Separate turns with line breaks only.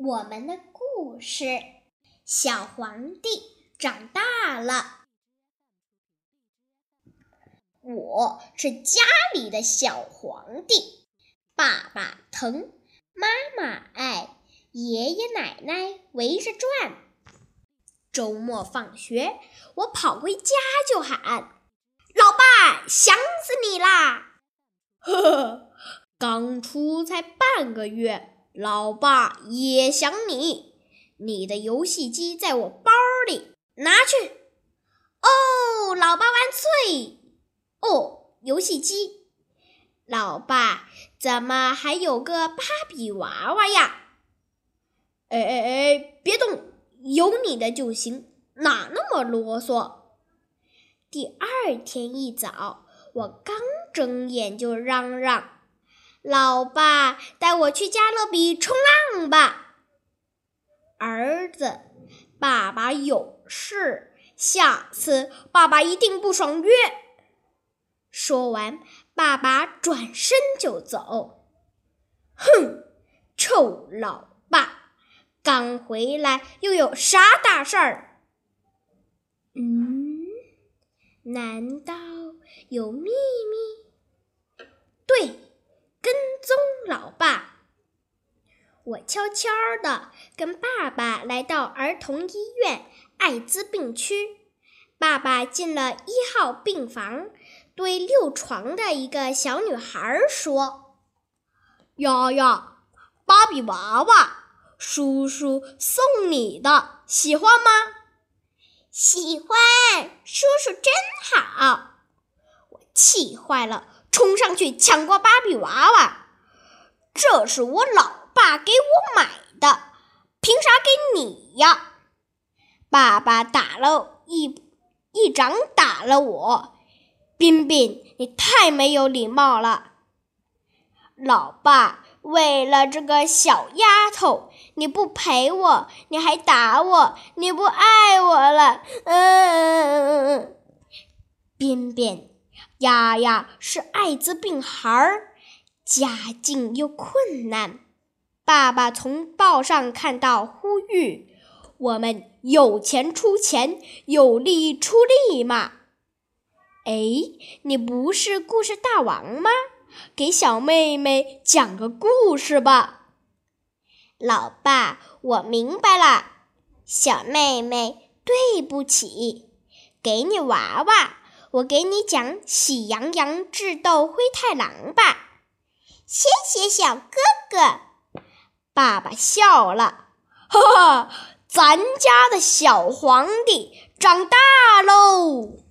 我们的故事：小皇帝长大了。我是家里的小皇帝，爸爸疼，妈妈爱，爷爷奶奶围着转。周末放学，我跑回家就喊：“老爸，想死你啦！”
呵呵，刚出才半个月。老爸也想你，你的游戏机在我包里，拿去。
哦，老爸万岁！哦，游戏机。老爸，怎么还有个芭比娃娃呀？
哎哎哎，别动，有你的就行，哪那么啰嗦？
第二天一早，我刚睁眼就嚷嚷。老爸，带我去加勒比冲浪吧。
儿子，爸爸有事，下次爸爸一定不爽约。
说完，爸爸转身就走。
哼，臭老爸，刚回来又有啥大事儿？
嗯，难道有秘密？对。跟踪老爸，我悄悄地跟爸爸来到儿童医院艾滋病区。爸爸进了一号病房，对六床的一个小女孩说：“
丫丫，芭比娃娃，叔叔送你的，喜欢吗？”“
喜欢，叔叔真好。”我气坏了。冲上去抢过芭比娃娃，这是我老爸给我买的，凭啥给你呀？爸爸打了一一掌打了我，彬彬，你太没有礼貌了。老爸，为了这个小丫头，你不陪我，你还打我，你不爱我了。嗯嗯嗯嗯嗯，彬彬。丫丫是艾滋病孩儿，家境又困难。爸爸从报上看到呼吁，我们有钱出钱，有力出力嘛。哎，你不是故事大王吗？给小妹妹讲个故事吧。老爸，我明白了。小妹妹，对不起，给你娃娃。我给你讲《喜羊羊智斗灰太狼》吧，谢谢小哥哥。爸爸笑了，哈哈，咱家的小皇帝长大喽。